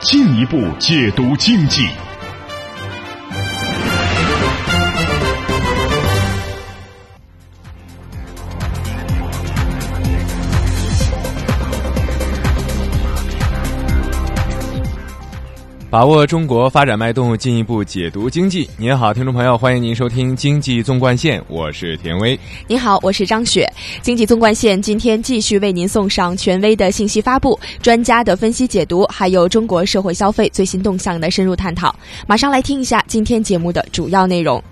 进一步解读经济。把握中国发展脉动，进一步解读经济。您好，听众朋友，欢迎您收听《经济纵贯线》，我是田威。您好，我是张雪。《经济纵贯线》今天继续为您送上权威的信息发布、专家的分析解读，还有中国社会消费最新动向的深入探讨。马上来听一下今天节目的主要内容。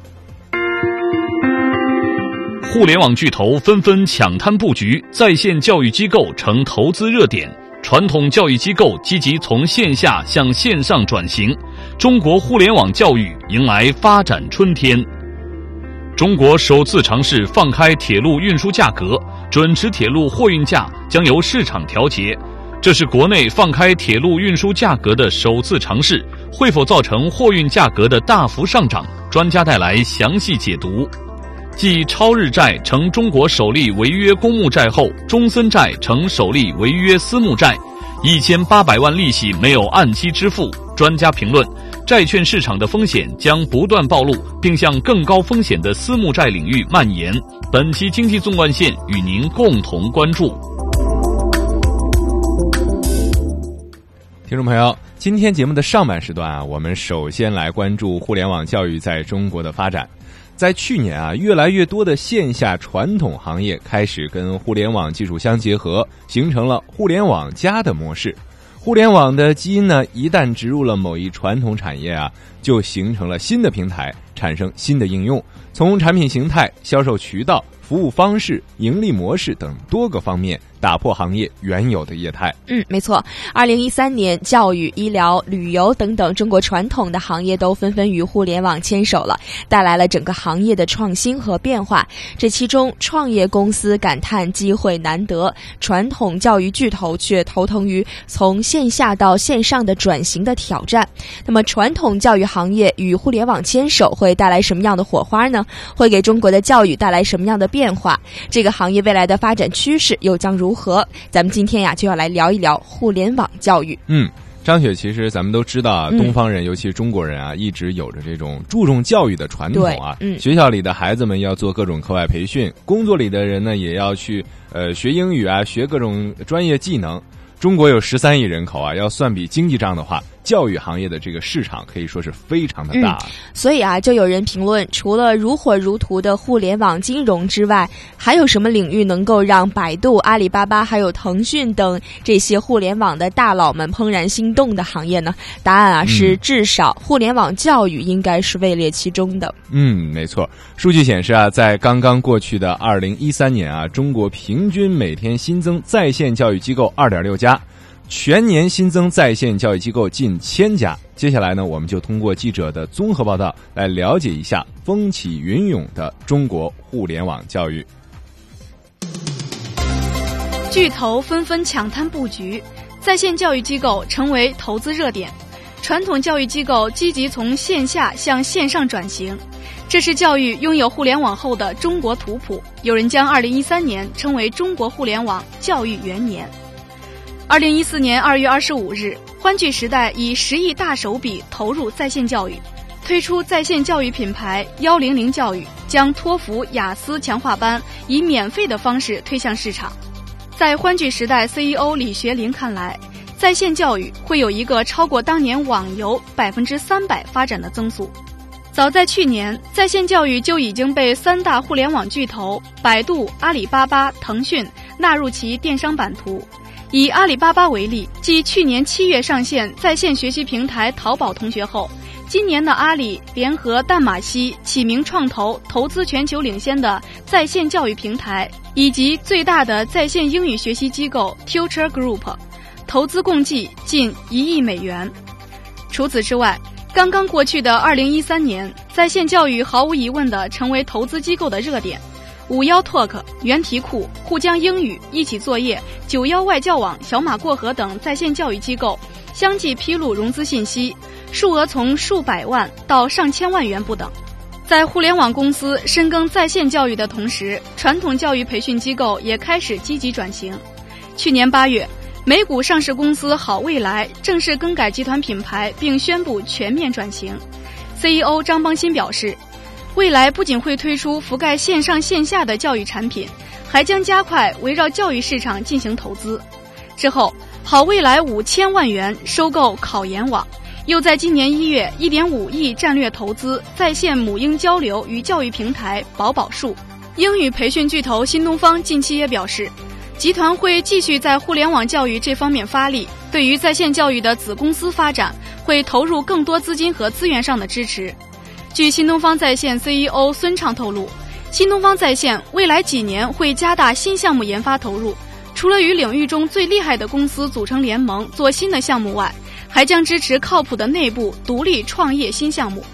互联网巨头纷纷抢滩布局，在线教育机构成投资热点。传统教育机构积极从线下向线上转型，中国互联网教育迎来发展春天。中国首次尝试放开铁路运输价格，准持铁路货运价将由市场调节。这是国内放开铁路运输价格的首次尝试，会否造成货运价格的大幅上涨？专家带来详细解读。继超日债成中国首例违约公募债后，中森债成首例违约私募债，一千八百万利息没有按期支付。专家评论，债券市场的风险将不断暴露，并向更高风险的私募债领域蔓延。本期经济纵贯线与您共同关注。听众朋友，今天节目的上半时段啊，我们首先来关注互联网教育在中国的发展。在去年啊，越来越多的线下传统行业开始跟互联网技术相结合，形成了互联网加的模式。互联网的基因呢，一旦植入了某一传统产业啊，就形成了新的平台，产生新的应用。从产品形态、销售渠道、服务方式、盈利模式等多个方面。打破行业原有的业态。嗯，没错。二零一三年，教育、医疗、旅游等等中国传统的行业都纷纷与互联网牵手了，带来了整个行业的创新和变化。这其中，创业公司感叹机会难得，传统教育巨头却头疼于从线下到线上的转型的挑战。那么，传统教育行业与互联网牵手会带来什么样的火花呢？会给中国的教育带来什么样的变化？这个行业未来的发展趋势又将如？和咱们今天呀，就要来聊一聊互联网教育。嗯，张雪，其实咱们都知道啊，东方人，尤其是中国人啊，一直有着这种注重教育的传统啊。嗯，学校里的孩子们要做各种课外培训，工作里的人呢，也要去呃学英语啊，学各种专业技能。中国有十三亿人口啊，要算笔经济账的话。教育行业的这个市场可以说是非常的大，所以啊，就有人评论，除了如火如荼的互联网金融之外，还有什么领域能够让百度、阿里巴巴还有腾讯等这些互联网的大佬们怦然心动的行业呢？答案啊是，至少互联网教育应该是位列其中的。嗯，没错。数据显示啊，在刚刚过去的二零一三年啊，中国平均每天新增在线教育机构二点六家。全年新增在线教育机构近千家。接下来呢，我们就通过记者的综合报道来了解一下风起云涌的中国互联网教育。巨头纷纷抢滩布局，在线教育机构成为投资热点，传统教育机构积极从线下向线上转型。这是教育拥有互联网后的中国图谱。有人将二零一三年称为中国互联网教育元年。二零一四年二月二十五日，欢聚时代以十亿大手笔投入在线教育，推出在线教育品牌幺零零教育，将托福、雅思强化班以免费的方式推向市场。在欢聚时代 CEO 李学林看来，在线教育会有一个超过当年网游百分之三百发展的增速。早在去年，在线教育就已经被三大互联网巨头百度、阿里巴巴、腾讯纳入其电商版图。以阿里巴巴为例，继去年七月上线在线学习平台淘宝同学后，今年的阿里联合淡马锡、启明创投投资全球领先的在线教育平台，以及最大的在线英语学习机构 Tutor Group，投资共计近一亿美元。除此之外，刚刚过去的二零一三年，在线教育毫无疑问的成为投资机构的热点。五幺 Talk、原题库、沪江英语、一起作业、九幺外教网、小马过河等在线教育机构相继披露融资信息，数额从数百万到上千万元不等。在互联网公司深耕在线教育的同时，传统教育培训机构也开始积极转型。去年八月，美股上市公司好未来正式更改集团品牌，并宣布全面转型。CEO 张邦鑫表示。未来不仅会推出覆盖线上线下的教育产品，还将加快围绕教育市场进行投资。之后，好未来五千万元收购考研网，又在今年一月一点五亿战略投资在线母婴交流与教育平台宝宝树。英语培训巨头新东方近期也表示，集团会继续在互联网教育这方面发力，对于在线教育的子公司发展，会投入更多资金和资源上的支持。据新东方在线 CEO 孙畅透露，新东方在线未来几年会加大新项目研发投入，除了与领域中最厉害的公司组成联盟做新的项目外，还将支持靠谱的内部独立创业新项目。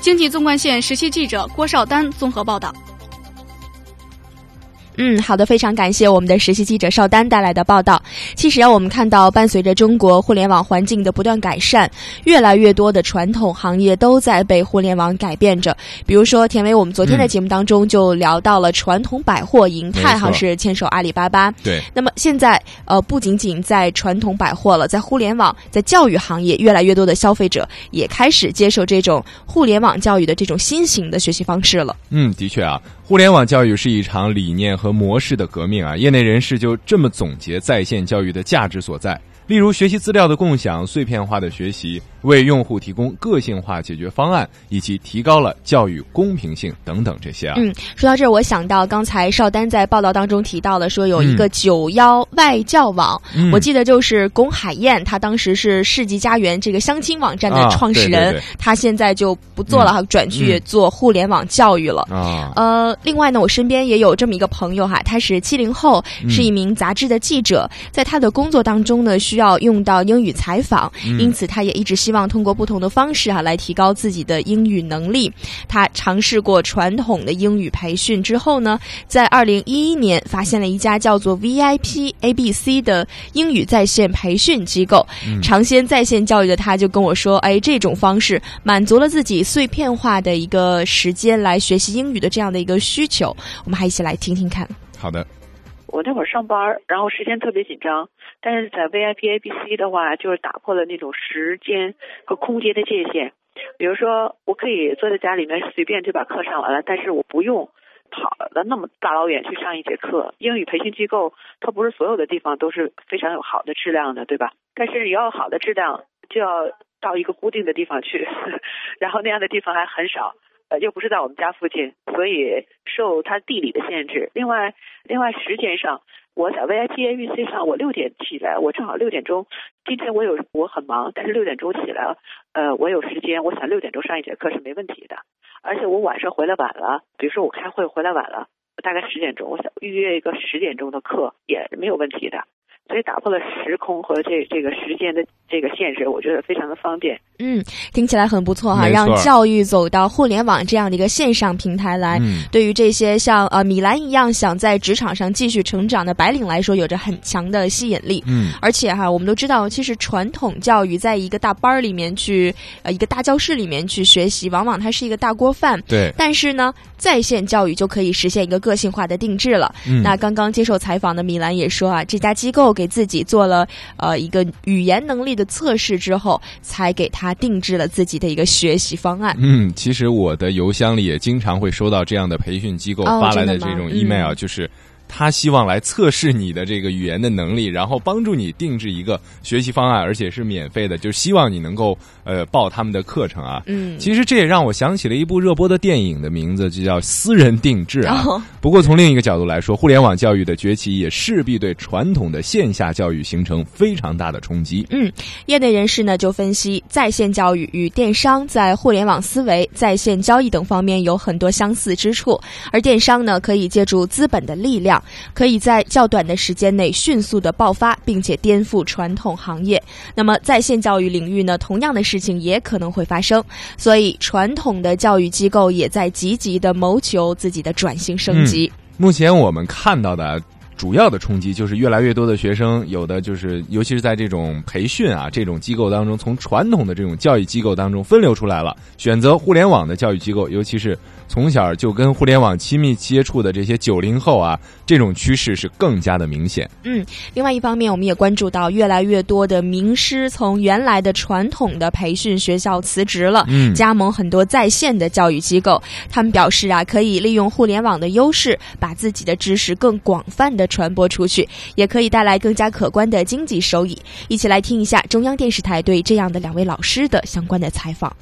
经济纵贯线实习记者郭少丹综合报道。嗯，好的，非常感谢我们的实习记者邵丹带来的报道。其实啊，我们看到伴随着中国互联网环境的不断改善，越来越多的传统行业都在被互联网改变着。比如说，田伟，我们昨天的节目当中就聊到了传统百货银泰哈是牵手阿里巴巴。对。那么现在呃，不仅仅在传统百货了，在互联网，在教育行业，越来越多的消费者也开始接受这种互联网教育的这种新型的学习方式了。嗯，的确啊。互联网教育是一场理念和模式的革命啊！业内人士就这么总结在线教育的价值所在。例如，学习资料的共享、碎片化的学习，为用户提供个性化解决方案，以及提高了教育公平性等等这些啊。嗯，说到这儿，我想到刚才邵丹在报道当中提到了，说有一个九幺外教网，我记得就是龚海燕，她当时是世纪佳缘这个相亲网站的创始人，她现在就不做了，转去做互联网教育了啊。呃，另外呢，我身边也有这么一个朋友哈，他是七零后，是一名杂志的记者，在他的工作当中呢需。要用到英语采访，因此他也一直希望通过不同的方式哈来提高自己的英语能力。他尝试过传统的英语培训之后呢，在二零一一年发现了一家叫做 VIP ABC 的英语在线培训机构。尝鲜在线教育的他就跟我说：“哎，这种方式满足了自己碎片化的一个时间来学习英语的这样的一个需求。”我们还一起来听听看。好的。我那会儿上班，然后时间特别紧张，但是在 VIP ABC 的话，就是打破了那种时间和空间的界限。比如说，我可以坐在家里面随便就把课上完了，但是我不用跑了那么大老远去上一节课。英语培训机构它不是所有的地方都是非常有好的质量的，对吧？但是你要好的质量，就要到一个固定的地方去，然后那样的地方还很少。呃，又不是在我们家附近，所以受它地理的限制。另外，另外时间上，我在 VIP ABC 上，我六点起来，我正好六点钟。今天我有我很忙，但是六点钟起来，呃，我有时间，我想六点钟上一节课是没问题的。而且我晚上回来晚了，比如说我开会回来晚了，大概十点钟，我想预约一个十点钟的课也没有问题的。所以打破了时空和这这个时间的这个限制，我觉得非常的方便。嗯，听起来很不错哈，让教育走到互联网这样的一个线上平台来，对于这些像呃米兰一样想在职场上继续成长的白领来说，有着很强的吸引力。嗯，而且哈，我们都知道，其实传统教育在一个大班儿里面去，呃，一个大教室里面去学习，往往它是一个大锅饭。对。但是呢，在线教育就可以实现一个个性化的定制了。嗯。那刚刚接受采访的米兰也说啊，这家机构。给自己做了呃一个语言能力的测试之后，才给他定制了自己的一个学习方案。嗯，其实我的邮箱里也经常会收到这样的培训机构发来的这种 email，就是。他希望来测试你的这个语言的能力，然后帮助你定制一个学习方案，而且是免费的，就希望你能够呃报他们的课程啊。嗯，其实这也让我想起了一部热播的电影的名字，就叫《私人定制》啊。不过从另一个角度来说，互联网教育的崛起也势必对传统的线下教育形成非常大的冲击。嗯，业内人士呢就分析，在线教育与电商在互联网思维、在线交易等方面有很多相似之处，而电商呢可以借助资本的力量。可以在较短的时间内迅速的爆发，并且颠覆传统行业。那么在线教育领域呢，同样的事情也可能会发生，所以传统的教育机构也在积极的谋求自己的转型升级。目前我们看到的。主要的冲击就是越来越多的学生，有的就是，尤其是在这种培训啊这种机构当中，从传统的这种教育机构当中分流出来了，选择互联网的教育机构，尤其是。从小就跟互联网亲密接触的这些九零后啊，这种趋势是更加的明显。嗯，另外一方面，我们也关注到越来越多的名师从原来的传统的培训学校辞职了，嗯，加盟很多在线的教育机构。他们表示啊，可以利用互联网的优势，把自己的知识更广泛的传播出去，也可以带来更加可观的经济收益。一起来听一下中央电视台对这样的两位老师的相关的采访。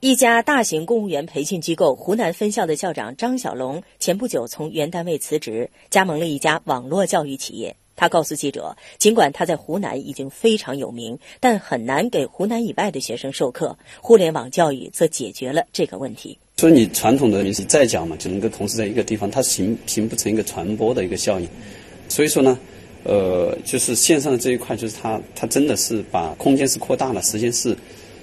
一家大型公务员培训机构湖南分校的校长张小龙前不久从原单位辞职，加盟了一家网络教育企业。他告诉记者，尽管他在湖南已经非常有名，但很难给湖南以外的学生授课。互联网教育则解决了这个问题。说你传统的名师再讲嘛，只能够同时在一个地方，它形形不成一个传播的一个效应。所以说呢，呃，就是线上的这一块，就是它它真的是把空间是扩大了，时间是。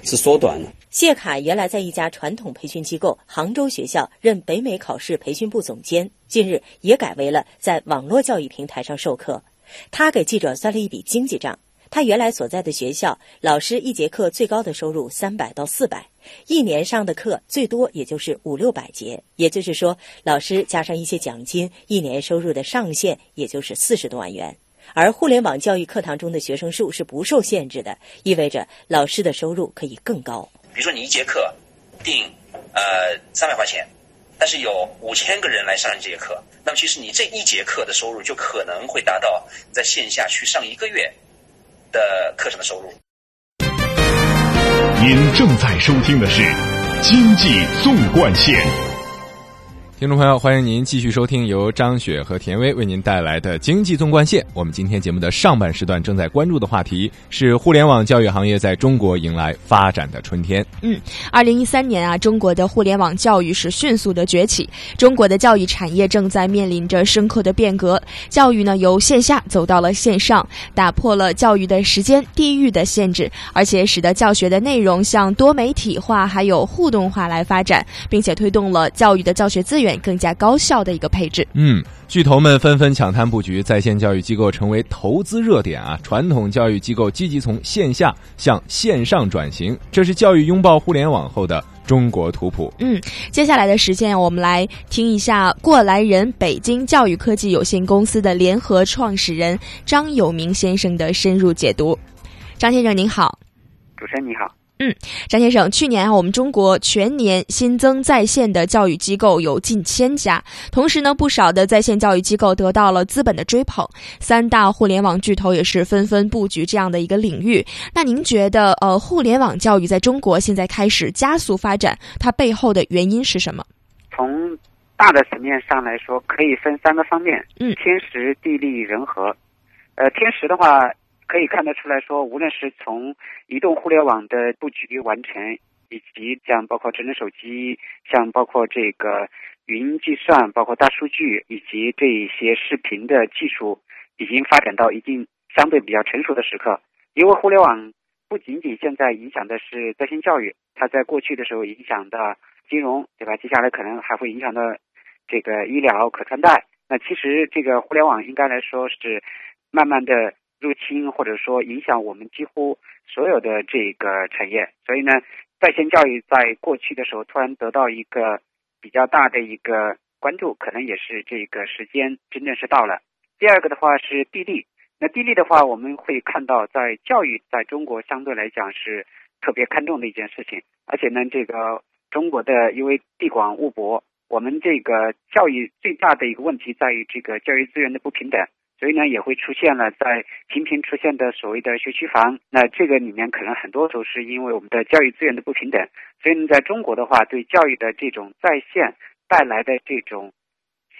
是缩短了。谢凯原来在一家传统培训机构杭州学校任北美考试培训部总监，近日也改为了在网络教育平台上授课。他给记者算了一笔经济账：他原来所在的学校，老师一节课最高的收入三百到四百，一年上的课最多也就是五六百节。也就是说，老师加上一些奖金，一年收入的上限也就是四十多万元。而互联网教育课堂中的学生数是不受限制的，意味着老师的收入可以更高。比如说，你一节课定呃三百块钱，但是有五千个人来上这节课，那么其实你这一节课的收入就可能会达到在线下去上一个月的课程的收入。您正在收听的是《经济纵贯线》。听众朋友，欢迎您继续收听由张雪和田薇为您带来的经济纵贯线。我们今天节目的上半时段正在关注的话题是互联网教育行业在中国迎来发展的春天。嗯，二零一三年啊，中国的互联网教育是迅速的崛起，中国的教育产业正在面临着深刻的变革。教育呢，由线下走到了线上，打破了教育的时间、地域的限制，而且使得教学的内容向多媒体化还有互动化来发展，并且推动了教育的教学资源。更加高效的一个配置。嗯，巨头们纷纷抢滩布局，在线教育机构成为投资热点啊！传统教育机构积极从线下向线上转型，这是教育拥抱互联网后的中国图谱。嗯，接下来的时间，我们来听一下过来人北京教育科技有限公司的联合创始人张有明先生的深入解读。张先生您好，主持人你好。嗯，张先生，去年啊，我们中国全年新增在线的教育机构有近千家，同时呢，不少的在线教育机构得到了资本的追捧，三大互联网巨头也是纷纷布局这样的一个领域。那您觉得，呃，互联网教育在中国现在开始加速发展，它背后的原因是什么？从大的层面上来说，可以分三个方面，嗯，天时、地利、人和。呃，天时的话。可以看得出来说，无论是从移动互联网的布局完成，以及像包括智能手机，像包括这个云计算，包括大数据，以及这一些视频的技术，已经发展到一定相对比较成熟的时刻。因为互联网不仅仅现在影响的是在线教育，它在过去的时候影响的金融，对吧？接下来可能还会影响到这个医疗、可穿戴。那其实这个互联网应该来说是慢慢的。入侵或者说影响我们几乎所有的这个产业，所以呢，在线教育在过去的时候突然得到一个比较大的一个关注，可能也是这个时间真正是到了。第二个的话是地利，那地利的话我们会看到，在教育在中国相对来讲是特别看重的一件事情，而且呢，这个中国的因为地广物博，我们这个教育最大的一个问题在于这个教育资源的不平等。所以呢，也会出现了在频频出现的所谓的学区房。那这个里面可能很多都是因为我们的教育资源的不平等。所以呢，在中国的话，对教育的这种在线带来的这种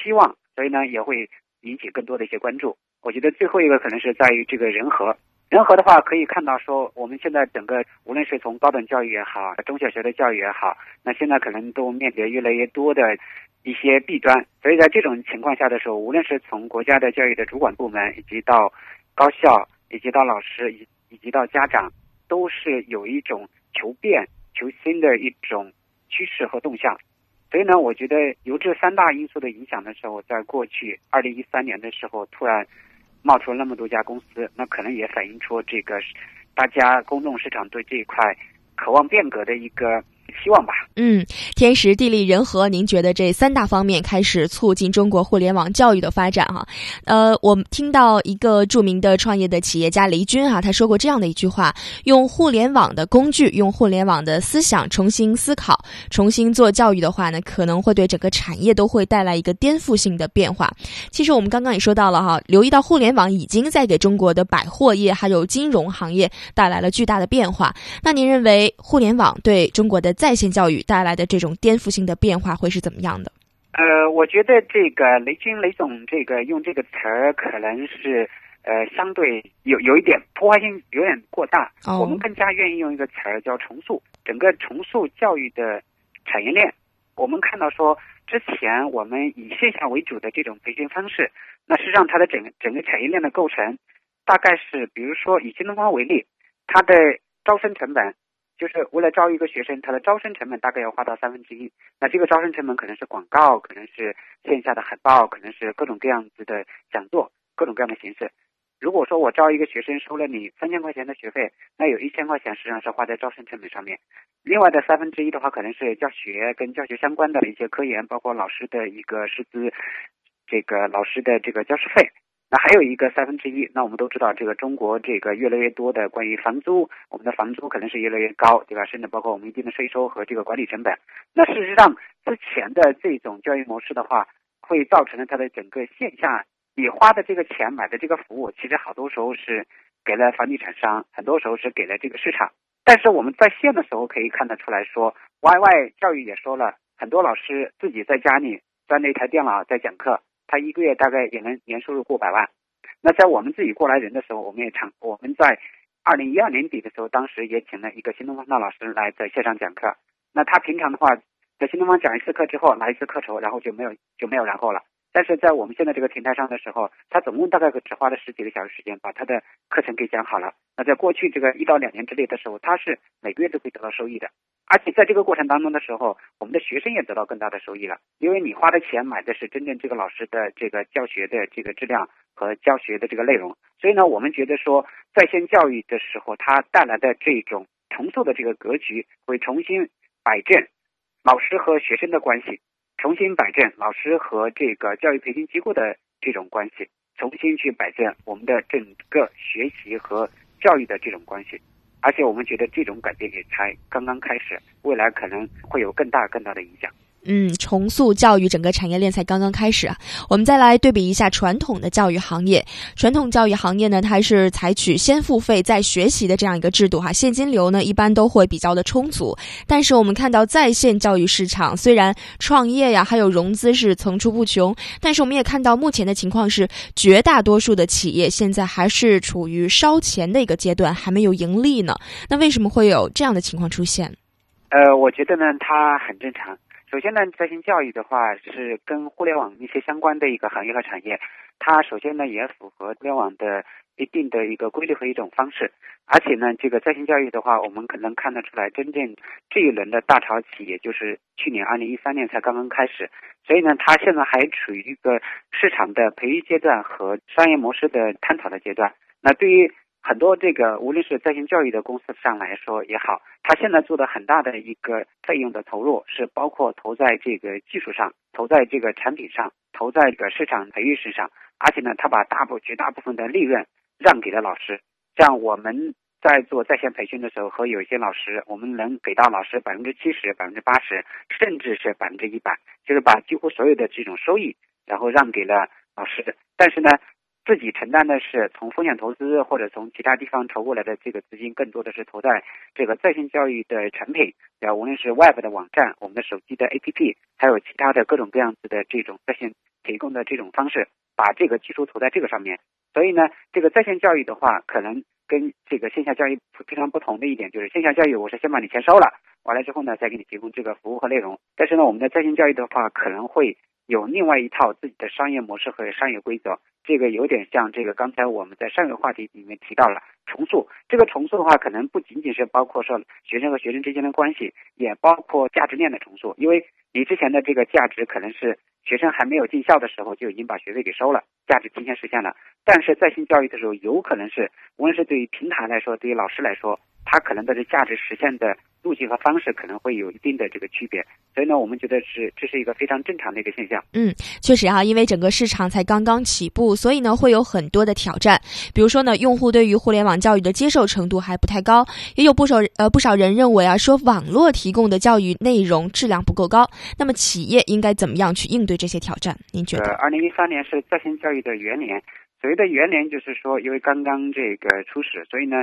希望，所以呢，也会引起更多的一些关注。我觉得最后一个可能是在于这个人和。人和的话，可以看到说，我们现在整个无论是从高等教育也好，中小学的教育也好，那现在可能都面临越来越多的。一些弊端。所以在这种情况下的时候，无论是从国家的教育的主管部门，以及到高校，以及到老师，以以及到家长，都是有一种求变、求新的一种趋势和动向。所以呢，我觉得由这三大因素的影响的时候，在过去二零一三年的时候，突然冒出了那么多家公司，那可能也反映出这个大家公众市场对这一块渴望变革的一个。希望吧。嗯，天时地利人和，您觉得这三大方面开始促进中国互联网教育的发展哈？呃，我们听到一个著名的创业的企业家雷军哈，他说过这样的一句话：用互联网的工具，用互联网的思想重新思考，重新做教育的话呢，可能会对整个产业都会带来一个颠覆性的变化。其实我们刚刚也说到了哈，留意到互联网已经在给中国的百货业还有金融行业带来了巨大的变化。那您认为互联网对中国的在线教育带来的这种颠覆性的变化会是怎么样的？呃，我觉得这个雷军雷总这个用这个词儿可能是呃相对有有一点破坏性有点过大。哦。我们更加愿意用一个词儿叫重塑，整个重塑教育的产业链。我们看到说，之前我们以线下为主的这种培训方式，那实际上它的整整个产业链的构成，大概是比如说以新东方为例，它的招生成本。就是为了招一个学生，他的招生成本大概要花到三分之一。那这个招生成本可能是广告，可能是线下的海报，可能是各种各样子的讲座，各种各样的形式。如果说我招一个学生收了你三千块钱的学费，那有一千块钱实际上是花在招生成本上面。另外的三分之一的话，可能是教学跟教学相关的一些科研，包括老师的一个师资，这个老师的这个教师费。那还有一个三分之一，那我们都知道，这个中国这个越来越多的关于房租，我们的房租可能是越来越高，对吧？甚至包括我们一定的税收和这个管理成本。那事实上，之前的这种教育模式的话，会造成了它的整个线下，你花的这个钱买的这个服务，其实好多时候是给了房地产商，很多时候是给了这个市场。但是我们在线的时候可以看得出来说，Y Y 教育也说了很多老师自己在家里端着一台电脑在讲课。他一个月大概也能年收入过百万。那在我们自己过来人的时候，我们也尝我们在二零一二年底的时候，当时也请了一个新东方的老师来在线上讲课。那他平常的话，在新东方讲一次课之后拿一次课酬，然后就没有就没有然后了。但是在我们现在这个平台上的时候，他总共大概只花了十几个小时时间把他的课程给讲好了。那在过去这个一到两年之内的时候，他是每个月都会得到收益的。而且在这个过程当中的时候，我们的学生也得到更大的收益了，因为你花的钱买的是真正这个老师的这个教学的这个质量和教学的这个内容。所以呢，我们觉得说在线教育的时候，它带来的这种重塑的这个格局，会重新摆正老师和学生的关系，重新摆正老师和这个教育培训机构的这种关系，重新去摆正我们的整个学习和教育的这种关系。而且我们觉得这种改变也才刚刚开始，未来可能会有更大更大的影响。嗯，重塑教育整个产业链才刚刚开始啊！我们再来对比一下传统的教育行业。传统教育行业呢，它是采取先付费再学习的这样一个制度哈，现金流呢一般都会比较的充足。但是我们看到在线教育市场，虽然创业呀还有融资是层出不穷，但是我们也看到目前的情况是，绝大多数的企业现在还是处于烧钱的一个阶段，还没有盈利呢。那为什么会有这样的情况出现？呃，我觉得呢，它很正常。首先呢，在线教育的话是跟互联网一些相关的一个行业和产业，它首先呢也符合互联网的一定的一个规律和一种方式，而且呢，这个在线教育的话，我们可能看得出来，真正这一轮的大潮期，也就是去年二零一三年才刚刚开始，所以呢，它现在还处于一个市场的培育阶段和商业模式的探讨的阶段。那对于很多这个无论是在线教育的公司上来说也好，他现在做的很大的一个费用的投入是包括投在这个技术上，投在这个产品上，投在这个市场培育身上，而且呢，他把大部绝大部分的利润让给了老师。像我们在做在线培训的时候，和有一些老师，我们能给到老师百分之七十、百分之八十，甚至是百分之一百，就是把几乎所有的这种收益，然后让给了老师。但是呢。自己承担的是从风险投资或者从其他地方筹过来的这个资金，更多的是投在这个在线教育的产品，然后，无论是 Web 的网站、我们的手机的 APP，还有其他的各种各样子的这种在线提供的这种方式，把这个技术投在这个上面。所以呢，这个在线教育的话，可能跟这个线下教育非常不同的一点，就是线下教育我是先把你钱收了，完了之后呢，再给你提供这个服务和内容。但是呢，我们的在线教育的话，可能会有另外一套自己的商业模式和商业规则。这个有点像这个刚才我们在上一个话题里面提到了重塑。这个重塑的话，可能不仅仅是包括说学生和学生之间的关系，也包括价值链的重塑。因为你之前的这个价值可能是学生还没有进校的时候就已经把学费给收了，价值提前实现了。但是在线教育的时候，有可能是无论是对于平台来说，对于老师来说，它可能的这价值实现的路径和方式可能会有一定的这个区别。所以呢，我们觉得是这是一个非常正常的一个现象。嗯，确实啊，因为整个市场才刚刚起步，所以呢会有很多的挑战。比如说呢，用户对于互联网教育的接受程度还不太高，也有不少呃不少人认为啊，说网络提供的教育内容质量不够高。那么企业应该怎么样去应对这些挑战？您觉得？二零一三年是在线教育的元年，所谓的元年就是说，因为刚刚这个初始，所以呢，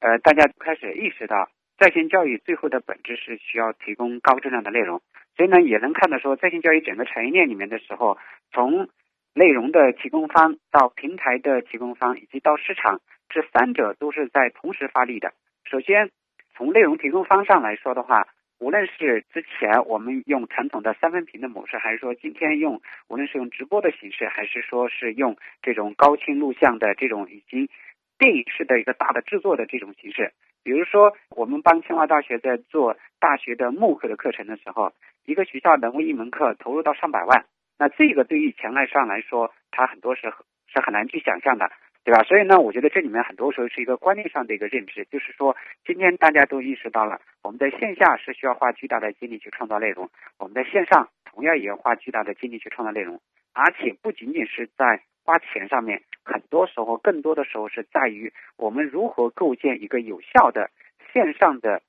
呃，大家开始意识到在线教育最后的本质是需要提供高质量的内容。所以呢，也能看到说，在线教育整个产业链里面的时候，从内容的提供方到平台的提供方，以及到市场，这三者都是在同时发力的。首先，从内容提供方上来说的话，无论是之前我们用传统的三分屏的模式，还是说今天用无论是用直播的形式，还是说是用这种高清录像的这种已经电影式的一个大的制作的这种形式，比如说我们帮清华大学在做大学的慕课的课程的时候。一个学校能为一门课投入到上百万，那这个对于前来上来说，它很多是是很难去想象的，对吧？所以呢，我觉得这里面很多时候是一个观念上的一个认知，就是说，今天大家都意识到了，我们在线下是需要花巨大的精力去创造内容，我们在线上同样也要花巨大的精力去创造内容，而且不仅仅是在花钱上面，很多时候更多的时候是在于我们如何构建一个有效的线上的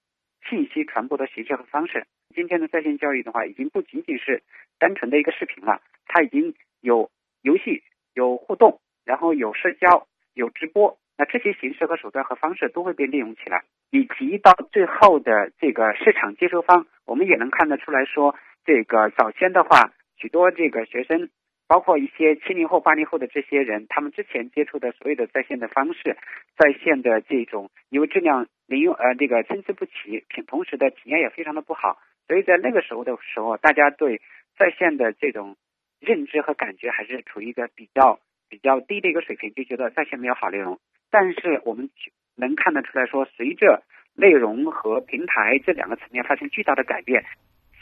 信息传播的形式和方式。今天的在线教育的话，已经不仅仅是单纯的一个视频了，它已经有游戏、有互动，然后有社交、有直播，那这些形式和手段和方式都会被利用起来，以及到最后的这个市场接收方，我们也能看得出来说，这个早先的话，许多这个学生。包括一些七零后、八零后的这些人，他们之前接触的所有的在线的方式，在线的这种，因为质量零用呃这个参差不齐，品同时的体验也非常的不好，所以在那个时候的时候，大家对在线的这种认知和感觉还是处于一个比较比较低的一个水平，就觉得在线没有好内容。但是我们能看得出来说，随着内容和平台这两个层面发生巨大的改变，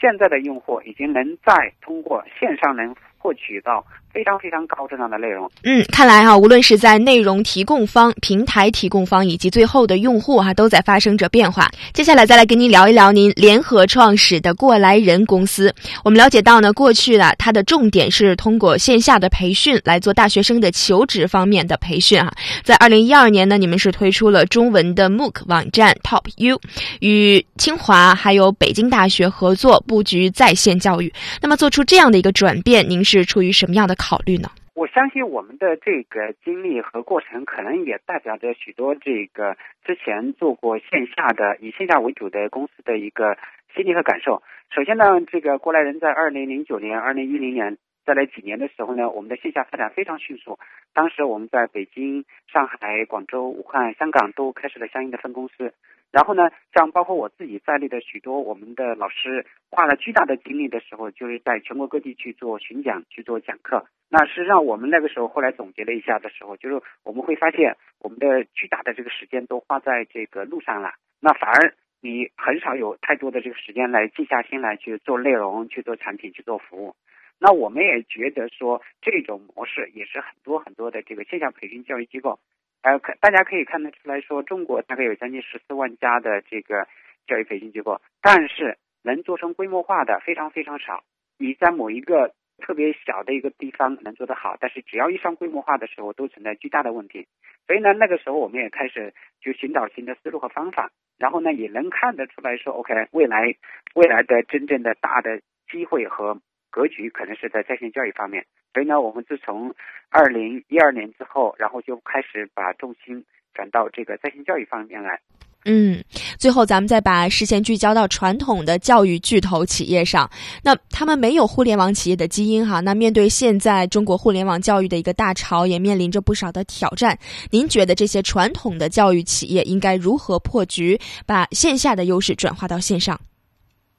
现在的用户已经能在通过线上能。获取到非常非常高质量的内容。嗯，看来哈，无论是在内容提供方、平台提供方，以及最后的用户哈，都在发生着变化。接下来再来跟您聊一聊您联合创始的过来人公司。我们了解到呢，过去呢，它的重点是通过线下的培训来做大学生的求职方面的培训啊。在二零一二年呢，你们是推出了中文的 MOOC 网站 Top U，与清华还有北京大学合作布局在线教育。那么做出这样的一个转变，您是？是出于什么样的考虑呢？我相信我们的这个经历和过程，可能也代表着许多这个之前做过线下的以线下为主的公司的一个心理和感受。首先呢，这个过来人在二零零九年、二零一零年再来几年的时候呢，我们的线下发展非常迅速。当时我们在北京、上海、广州、武汉、香港都开设了相应的分公司。然后呢，像包括我自己在内的许多我们的老师，花了巨大的精力的时候，就是在全国各地去做巡讲、去做讲课。那实际上，我们那个时候后来总结了一下的时候，就是我们会发现，我们的巨大的这个时间都花在这个路上了，那反而你很少有太多的这个时间来静下心来去做内容、去做产品、去做服务。那我们也觉得说，这种模式也是很多很多的这个线下培训教育机构。呃，可大家可以看得出来说，中国大概有将近十四万家的这个教育培训机构，但是能做成规模化的非常非常少。你在某一个特别小的一个地方能做得好，但是只要一上规模化的时候，都存在巨大的问题。所以呢，那个时候我们也开始就寻找新的思路和方法，然后呢，也能看得出来说，OK，未来未来的真正的大的机会和。格局可能是在在线教育方面，所以呢，我们自从二零一二年之后，然后就开始把重心转到这个在线教育方面来。嗯，最后咱们再把视线聚焦到传统的教育巨头企业上，那他们没有互联网企业的基因哈。那面对现在中国互联网教育的一个大潮，也面临着不少的挑战。您觉得这些传统的教育企业应该如何破局，把线下的优势转化到线上？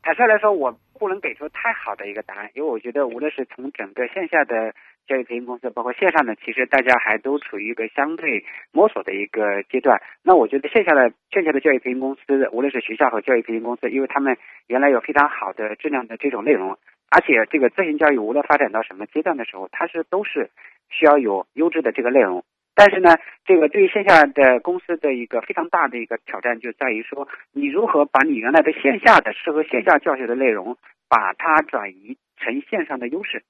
坦率来说，我不能给出太好的一个答案，因为我觉得无论是从整个线下的。教育培训公司包括线上的，其实大家还都处于一个相对摸索的一个阶段。那我觉得线下的线下的教育培训公司，无论是学校和教育培训公司，因为他们原来有非常好的质量的这种内容，而且这个在线教育无论发展到什么阶段的时候，它是都是需要有优质的这个内容。但是呢，这个对于线下的公司的一个非常大的一个挑战，就在于说，你如何把你原来的线下的适合线下教学的内容，把它转移成线上的优势。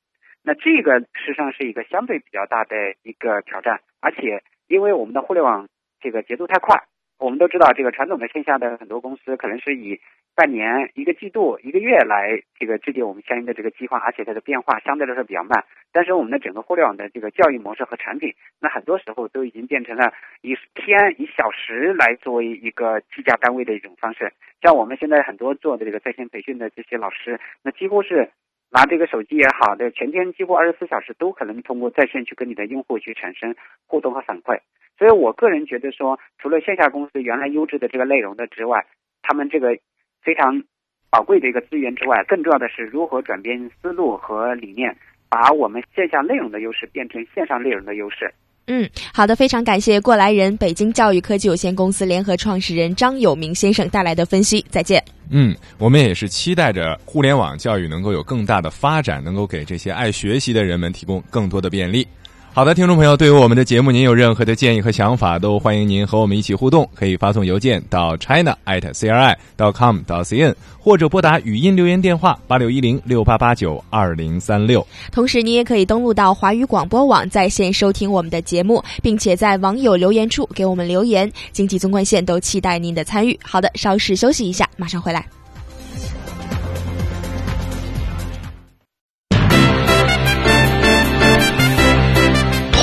那这个实际上是一个相对比较大的一个挑战，而且因为我们的互联网这个节奏太快，我们都知道这个传统的线下的很多公司可能是以半年、一个季度、一个月来这个制定我们相应的这个计划，而且它的变化相对来说比较慢。但是我们的整个互联网的这个教育模式和产品，那很多时候都已经变成了以天、以小时来作为一个计价单位的一种方式。像我们现在很多做的这个在线培训的这些老师，那几乎是。拿这个手机也好的，全天几乎二十四小时都可能通过在线去跟你的用户去产生互动和反馈。所以我个人觉得说，除了线下公司原来优质的这个内容的之外，他们这个非常宝贵的一个资源之外，更重要的是如何转变思路和理念，把我们线下内容的优势变成线上内容的优势。嗯，好的，非常感谢过来人北京教育科技有限公司联合创始人张有明先生带来的分析。再见。嗯，我们也是期待着互联网教育能够有更大的发展，能够给这些爱学习的人们提供更多的便利。好的，听众朋友，对于我们的节目，您有任何的建议和想法，都欢迎您和我们一起互动。可以发送邮件到 china at cri dot com dot cn，或者拨打语音留言电话八六一零六八八九二零三六。同时，你也可以登录到华语广播网在线收听我们的节目，并且在网友留言处给我们留言。经济纵贯线都期待您的参与。好的，稍事休息一下，马上回来。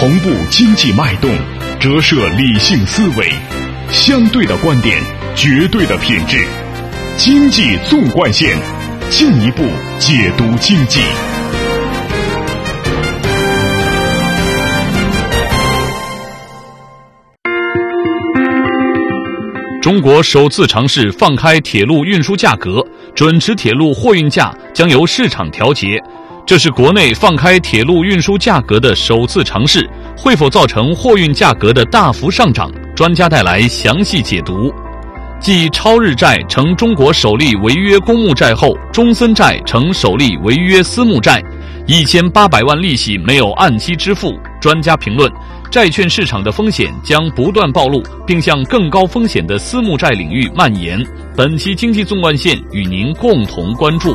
同步经济脉动，折射理性思维，相对的观点，绝对的品质。经济纵贯线，进一步解读经济。中国首次尝试放开铁路运输价格，准持铁路货运价将由市场调节。这是国内放开铁路运输价格的首次尝试，会否造成货运价格的大幅上涨？专家带来详细解读。继超日债成中国首例违约公募债后，中森债成首例违约私募债，一千八百万利息没有按期支付。专家评论：债券市场的风险将不断暴露，并向更高风险的私募债领域蔓延。本期经济纵贯线与您共同关注。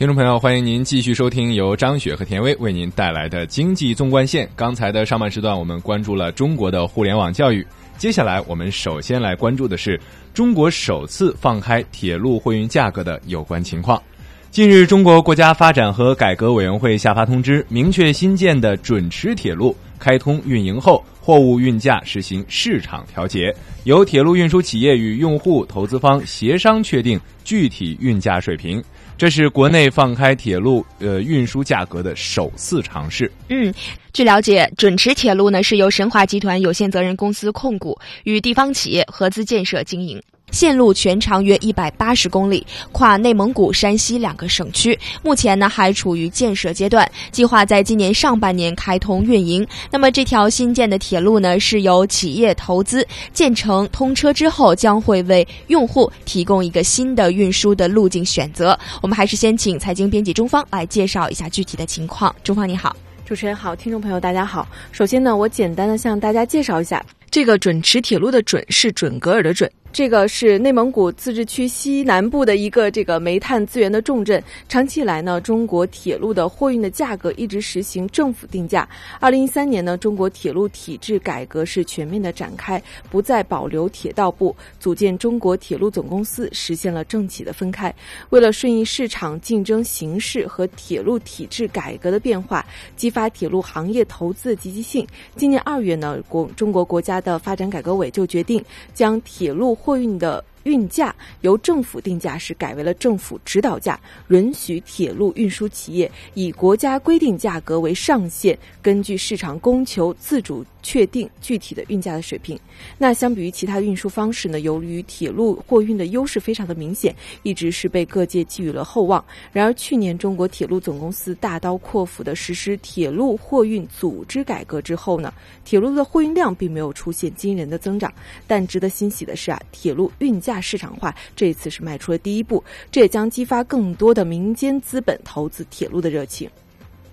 听众朋友，欢迎您继续收听由张雪和田威为您带来的经济纵贯线。刚才的上半时段，我们关注了中国的互联网教育。接下来，我们首先来关注的是中国首次放开铁路货运价格的有关情况。近日，中国国家发展和改革委员会下发通知，明确新建的准持铁路开通运营后，货物运价实行市场调节，由铁路运输企业与用户、投资方协商确定具体运价水平。这是国内放开铁路呃运输价格的首次尝试。嗯，据了解，准池铁路呢是由神华集团有限责任公司控股，与地方企业合资建设经营。线路全长约一百八十公里，跨内蒙古、山西两个省区。目前呢还处于建设阶段，计划在今年上半年开通运营。那么这条新建的铁路呢是由企业投资建成，通车之后将会为用户提供一个新的运输的路径选择。我们还是先请财经编辑中方来介绍一下具体的情况。中方你好，主持人好，听众朋友大家好。首先呢，我简单的向大家介绍一下。这个准池铁路的准是准格尔的准，这个是内蒙古自治区西南部的一个这个煤炭资源的重镇。长期以来呢，中国铁路的货运的价格一直实行政府定价。二零一三年呢，中国铁路体制改革是全面的展开，不再保留铁道部，组建中国铁路总公司，实现了政企的分开。为了顺应市场竞争形势和铁路体制改革的变化，激发铁路行业投资积极性，今年二月呢，国中国国家的发展改革委就决定将铁路货运的运价由政府定价是改为了政府指导价，允许铁路运输企业以国家规定价格为上限，根据市场供求自主确定具体的运价的水平。那相比于其他运输方式呢，由于铁路货运的优势非常的明显，一直是被各界寄予了厚望。然而去年中国铁路总公司大刀阔斧的实施铁路货运组织改革之后呢，铁路的货运量并没有出现惊人的增长。但值得欣喜的是啊，铁路运价。价市场化这一次是迈出了第一步，这也将激发更多的民间资本投资铁路的热情。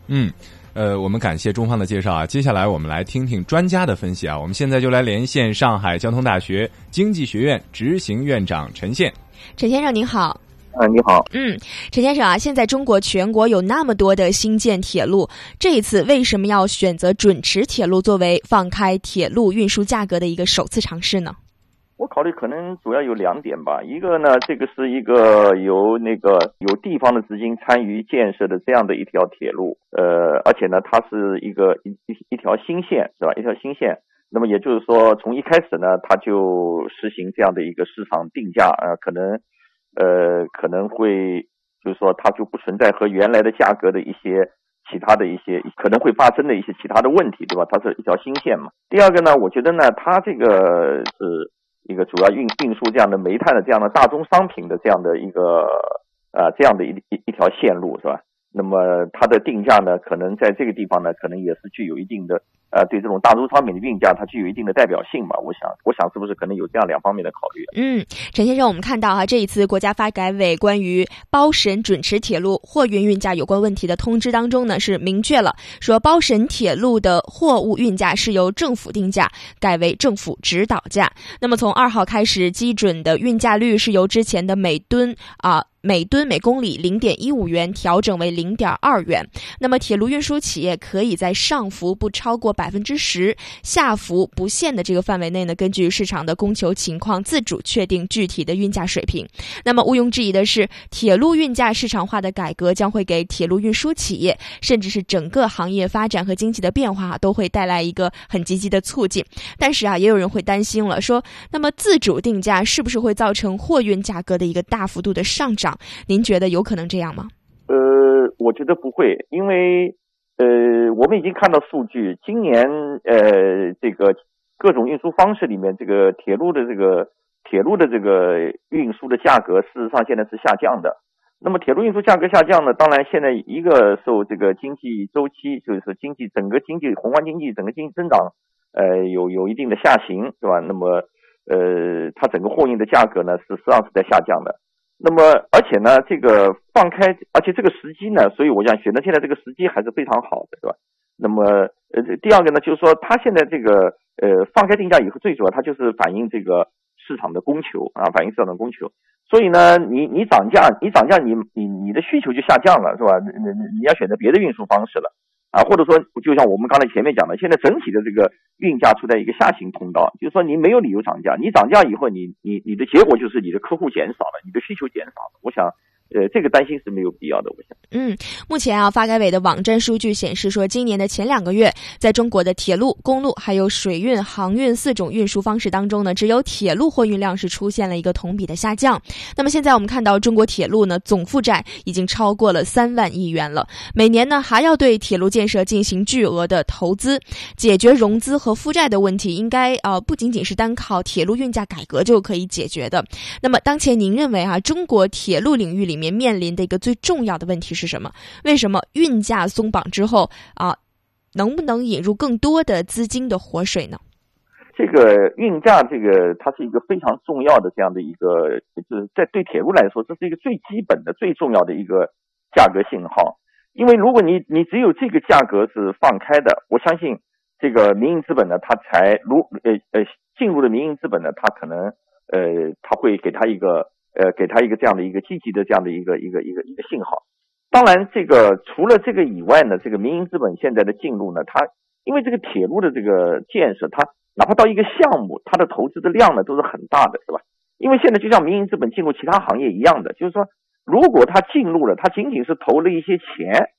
嗯，呃，我们感谢中方的介绍啊。接下来我们来听听专家的分析啊。我们现在就来连线上海交通大学经济学院执行院长陈宪。陈先生您好。啊，你好。嗯，陈先生啊，现在中国全国有那么多的新建铁路，这一次为什么要选择准持铁路作为放开铁路运输价格的一个首次尝试呢？我考虑可能主要有两点吧，一个呢，这个是一个由那个有地方的资金参与建设的这样的一条铁路，呃，而且呢，它是一个一一一条新线，是吧？一条新线，那么也就是说，从一开始呢，它就实行这样的一个市场定价，呃，可能，呃，可能会就是说，它就不存在和原来的价格的一些其他的一些可能会发生的一些其他的问题，对吧？它是一条新线嘛。第二个呢，我觉得呢，它这个是。一个主要运运输这样的煤炭的这样的大宗商品的这样的一个呃这样的一一一条线路是吧？那么它的定价呢，可能在这个地方呢，可能也是具有一定的。呃，对这种大宗商品的运价，它具有一定的代表性吧？我想，我想是不是可能有这样两方面的考虑？嗯，陈先生，我们看到哈，这一次国家发改委关于包沈准持铁路货运运价有关问题的通知当中呢，是明确了说，包沈铁路的货物运价是由政府定价，改为政府指导价。那么从二号开始，基准的运价率是由之前的每吨啊。每吨每公里零点一五元调整为零点二元。那么，铁路运输企业可以在上浮不超过百分之十、下浮不限的这个范围内呢，根据市场的供求情况自主确定具体的运价水平。那么，毋庸置疑的是，铁路运价市场化的改革将会给铁路运输企业，甚至是整个行业发展和经济的变化都会带来一个很积极的促进。但是啊，也有人会担心了，说那么自主定价是不是会造成货运价格的一个大幅度的上涨？您觉得有可能这样吗？呃，我觉得不会，因为呃，我们已经看到数据，今年呃，这个各种运输方式里面，这个铁路的这个铁路的这个运输的价格，事实上现在是下降的。那么铁路运输价格下降呢，当然现在一个受这个经济周期，就是经济整个经济宏观经济整个经济增长，呃，有有一定的下行，是吧？那么呃，它整个货运的价格呢，是实际上是在下降的。那么，而且呢，这个放开，而且这个时机呢，所以我想选择现在这个时机还是非常好的，对吧？那么，呃，第二个呢，就是说，它现在这个呃放开定价以后，最主要它就是反映这个市场的供求啊，反映市场的供求。所以呢，你你涨价，你涨价，你你你的需求就下降了，是吧？你你你要选择别的运输方式了。啊，或者说，就像我们刚才前面讲的，现在整体的这个运价处在一个下行通道，就是说你没有理由涨价，你涨价以后，你你你的结果就是你的客户减少了，你的需求减少了。我想。呃，这个担心是没有必要的，我想。嗯，目前啊，发改委的网站数据显示说，今年的前两个月，在中国的铁路、公路还有水运、航运四种运输方式当中呢，只有铁路货运量是出现了一个同比的下降。那么现在我们看到，中国铁路呢总负债已经超过了三万亿元了，每年呢还要对铁路建设进行巨额的投资，解决融资和负债的问题，应该呃不仅仅是单靠铁路运价改革就可以解决的。那么当前您认为啊，中国铁路领域里？面面临的一个最重要的问题是什么？为什么运价松绑之后啊，能不能引入更多的资金的活水呢？这个运价，这个它是一个非常重要的这样的一个，就是在对铁路来说，这是一个最基本的、最重要的一个价格信号。因为如果你你只有这个价格是放开的，我相信这个民营资本呢，它才如呃呃进入的民营资本呢，它可能呃，他会给他一个呃，给他一个这样的一个积极的这样的一个一个一个一个信号。当然，这个除了这个以外呢，这个民营资本现在的进入呢，它因为这个铁路的这个建设，它哪怕到一个项目，它的投资的量呢都是很大的，是吧？因为现在就像民营资本进入其他行业一样的，就是说，如果他进入了，他仅仅是投了一些钱，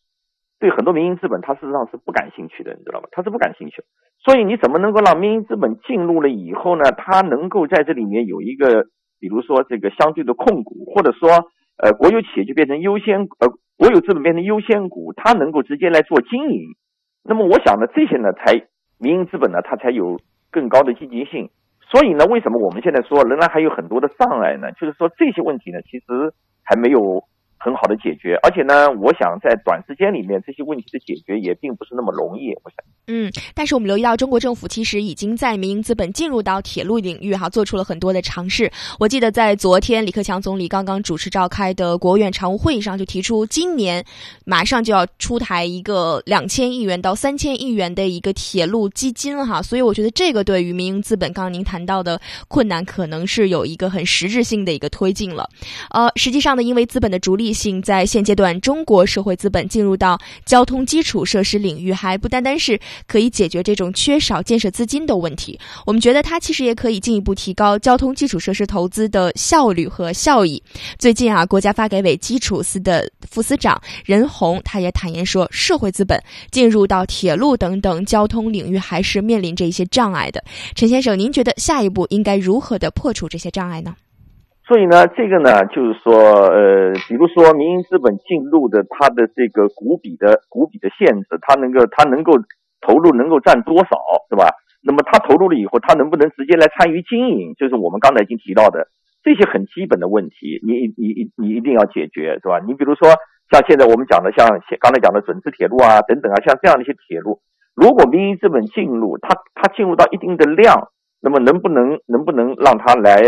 对很多民营资本，他事实上是不感兴趣的，你知道吗？他是不感兴趣。所以你怎么能够让民营资本进入了以后呢？他能够在这里面有一个，比如说这个相对的控股，或者说，呃，国有企业就变成优先，呃，国有资本变成优先股，它能够直接来做经营。那么我想呢，这些呢，才民营资本呢，它才有更高的积极性。所以呢，为什么我们现在说仍然还有很多的障碍呢？就是说这些问题呢，其实还没有。很好的解决，而且呢，我想在短时间里面这些问题的解决也并不是那么容易。我想，嗯，但是我们留意到，中国政府其实已经在民营资本进入到铁路领域哈，做出了很多的尝试。我记得在昨天，李克强总理刚刚主持召开的国务院常务会议上，就提出今年马上就要出台一个两千亿元到三千亿元的一个铁路基金哈。所以我觉得这个对于民营资本，刚刚您谈到的困难，可能是有一个很实质性的一个推进了。呃，实际上呢，因为资本的逐利。性在现阶段，中国社会资本进入到交通基础设施领域，还不单单是可以解决这种缺少建设资金的问题。我们觉得它其实也可以进一步提高交通基础设施投资的效率和效益。最近啊，国家发改委基础司的副司长任红他也坦言说，社会资本进入到铁路等等交通领域，还是面临着一些障碍的。陈先生，您觉得下一步应该如何的破除这些障碍呢？所以呢，这个呢，就是说，呃，比如说民营资本进入的它的这个股比的股比的限制，它能够它能够投入能够占多少，是吧？那么它投入了以后，它能不能直接来参与经营？就是我们刚才已经提到的这些很基本的问题，你你你一定要解决，是吧？你比如说像现在我们讲的，像刚才讲的准直铁路啊等等啊，像这样的一些铁路，如果民营资本进入，它它进入到一定的量，那么能不能能不能让它来？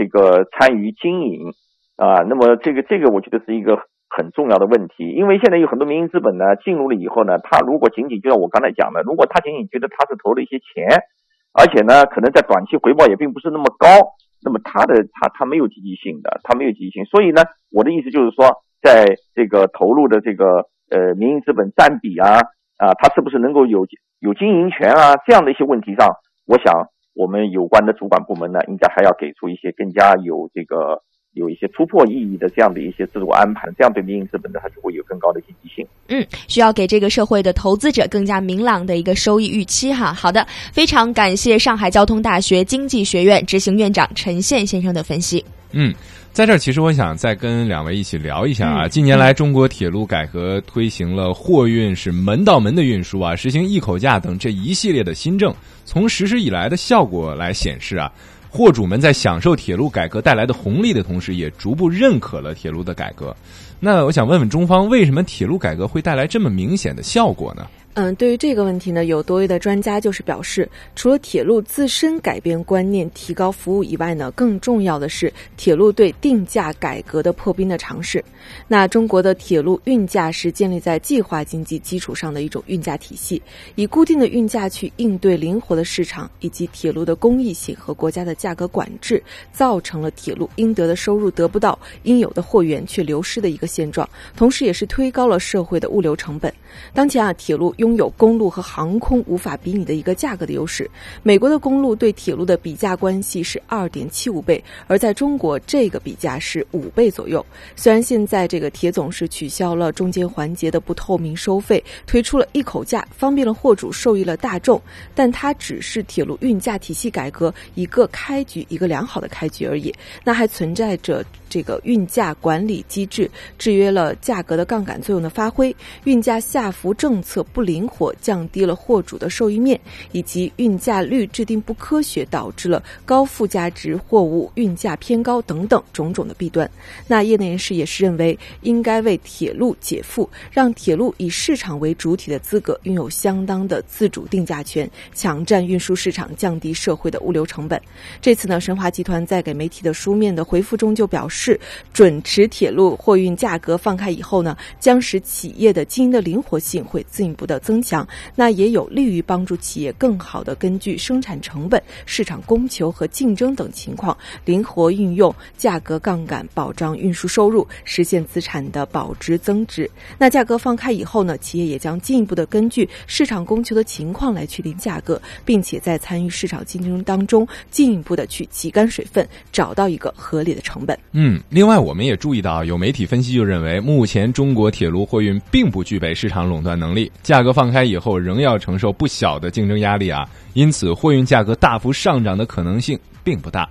这个参与经营啊，那么这个这个我觉得是一个很重要的问题，因为现在有很多民营资本呢进入了以后呢，他如果仅仅就像我刚才讲的，如果他仅仅觉得他是投了一些钱，而且呢可能在短期回报也并不是那么高，那么他的他他没有积极性的，他没有积极性，所以呢我的意思就是说，在这个投入的这个呃民营资本占比啊啊，他是不是能够有有经营权啊这样的一些问题上，我想。我们有关的主管部门呢，应该还要给出一些更加有这个有一些突破意义的这样的一些制度安排，这样对民营资本呢，它就会有更高的积极性。嗯，需要给这个社会的投资者更加明朗的一个收益预期哈。好的，非常感谢上海交通大学经济学院执行院长陈宪先生的分析。嗯。在这儿，其实我想再跟两位一起聊一下啊。近年来，中国铁路改革推行了货运是门到门的运输啊，实行一口价等这一系列的新政。从实施以来的效果来显示啊，货主们在享受铁路改革带来的红利的同时，也逐步认可了铁路的改革。那我想问问中方，为什么铁路改革会带来这么明显的效果呢？嗯，对于这个问题呢，有多位的专家就是表示，除了铁路自身改变观念、提高服务以外呢，更重要的是铁路对定价改革的破冰的尝试。那中国的铁路运价是建立在计划经济基础上的一种运价体系，以固定的运价去应对灵活的市场，以及铁路的公益性和国家的价格管制，造成了铁路应得的收入得不到，应有的货源却流失的一个现状，同时也是推高了社会的物流成本。当前啊，铁路拥有公路和航空无法比拟的一个价格的优势。美国的公路对铁路的比价关系是二点七五倍，而在中国这个比价是五倍左右。虽然现在这个铁总是取消了中间环节的不透明收费，推出了一口价，方便了货主，受益了大众，但它只是铁路运价体系改革一个开局，一个良好的开局而已。那还存在着这个运价管理机制制约了价格的杠杆作用的发挥，运价。下浮政策不灵活，降低了货主的受益面，以及运价率制定不科学，导致了高附加值货物运价偏高等等种种的弊端。那业内人士也是认为，应该为铁路解负，让铁路以市场为主体的资格，拥有相当的自主定价权，抢占运输市场，降低社会的物流成本。这次呢，神华集团在给媒体的书面的回复中就表示，准持铁路货运价格放开以后呢，将使企业的经营的灵。活性会进一步的增强，那也有利于帮助企业更好的根据生产成本、市场供求和竞争等情况，灵活运用价格杠杆，保障运输收入，实现资产的保值增值。那价格放开以后呢，企业也将进一步的根据市场供求的情况来确定价格，并且在参与市场竞争当中进一步的去挤干水分，找到一个合理的成本。嗯，另外我们也注意到，有媒体分析就认为，目前中国铁路货运并不具备市场垄断能力，价格放开以后仍要承受不小的竞争压力啊，因此货运价格大幅上涨的可能性并不大。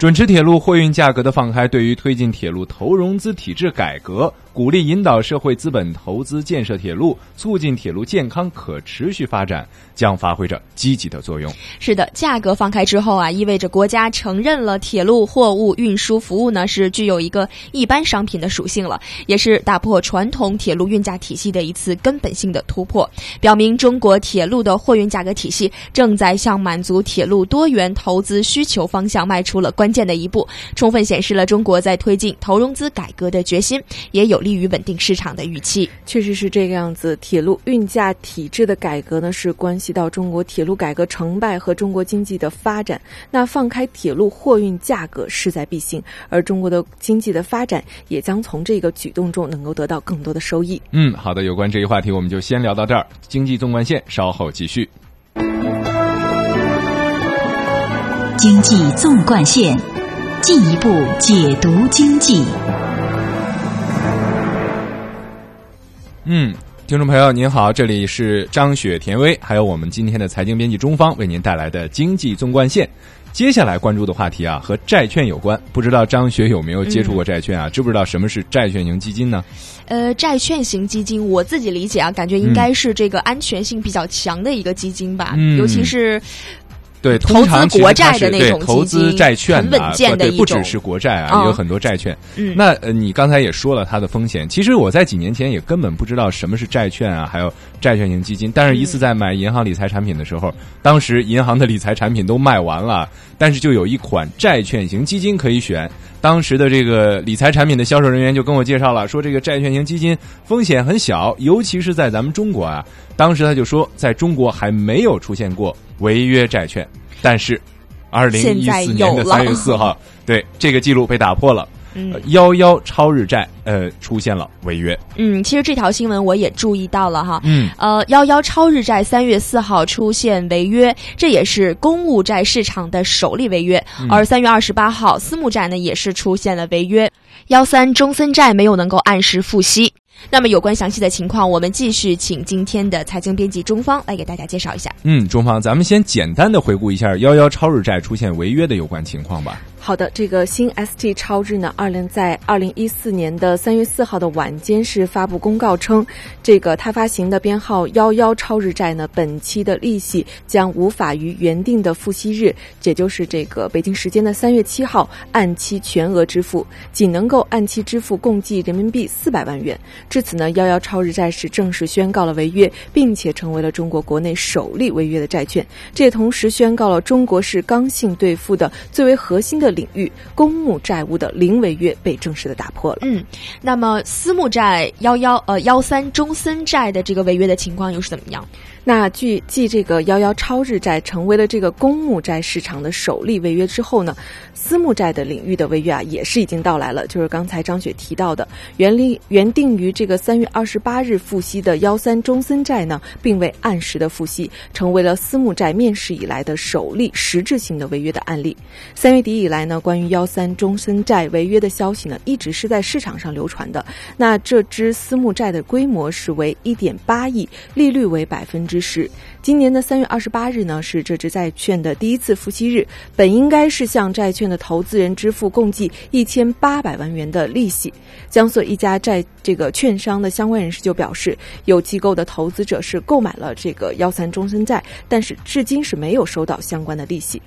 准持铁路货运价格的放开，对于推进铁路投融资体制改革。鼓励引导社会资本投资建设铁路，促进铁路健康可持续发展，将发挥着积极的作用。是的，价格放开之后啊，意味着国家承认了铁路货物运输服务呢是具有一个一般商品的属性了，也是打破传统铁路运价体系的一次根本性的突破，表明中国铁路的货运价格体系正在向满足铁路多元投资需求方向迈出了关键的一步，充分显示了中国在推进投融资改革的决心，也有。利于稳定市场的预期，确实是这个样子。铁路运价体制的改革呢，是关系到中国铁路改革成败和中国经济的发展。那放开铁路货运价格势在必行，而中国的经济的发展也将从这个举动中能够得到更多的收益。嗯，好的，有关这一话题，我们就先聊到这儿。经济纵贯线稍后继续。经济纵贯线，进一步解读经济。嗯，听众朋友您好，这里是张雪、田薇，还有我们今天的财经编辑钟芳为您带来的经济纵贯线。接下来关注的话题啊，和债券有关。不知道张雪有没有接触过债券啊？知不知道什么是债券型基金呢？呃，债券型基金，我自己理解啊，感觉应该是这个安全性比较强的一个基金吧，尤其是。对，投资国债的那种投资债券的，对，不只是国债啊，有很多债券。嗯，那呃，你刚才也说了它的风险。其实我在几年前也根本不知道什么是债券啊，还有债券型基金。但是，一次在买银行理财产品的时候，当时银行的理财产品都卖完了，但是就有一款债券型基金可以选。当时的这个理财产品的销售人员就跟我介绍了，说这个债券型基金风险很小，尤其是在咱们中国啊。当时他就说，在中国还没有出现过违约债券，但是，二零一四年的三月四号，对这个记录被打破了。幺幺超日债呃出现了违约。嗯，其实这条新闻我也注意到了哈。嗯，呃，幺幺超日债三月四号出现违约，这也是公募债市场的首例违约。而三月二十八号，私募债呢也是出现了违约，幺三中森债没有能够按时付息。那么有关详细的情况，我们继续请今天的财经编辑中方来给大家介绍一下。嗯，中方，咱们先简单的回顾一下幺幺超日债出现违约的有关情况吧。好的，这个新 ST 超日呢，二零在二零一四年的三月四号的晚间是发布公告称，这个他发行的编号幺幺超日债呢，本期的利息将无法于原定的付息日，也就是这个北京时间的三月七号按期全额支付，仅能够按期支付共计人民币四百万元。至此呢，幺幺超日债是正式宣告了违约，并且成为了中国国内首例违约的债券。这也同时宣告了中国是刚性兑付的最为核心的。领域公募债务的零违约被正式的打破了。嗯，那么私募债幺幺呃幺三中森债的这个违约的情况又是怎么样？那据继这个幺幺超日债成为了这个公募债市场的首例违约之后呢，私募债的领域的违约啊也是已经到来了。就是刚才张雪提到的，原立原定于这个三月二十八日付息的幺三中森债呢，并未按时的付息，成为了私募债面世以来的首例实质性的违约的案例。三月底以来呢，关于幺三中森债违约的消息呢，一直是在市场上流传的。那这支私募债的规模是为一点八亿，利率为百分。之时，今年的三月二十八日呢，是这支债券的第一次付息日，本应该是向债券的投资人支付共计一千八百万元的利息。江苏一家债这个券商的相关人士就表示，有机构的投资者是购买了这个幺三中森债，但是至今是没有收到相关的利息。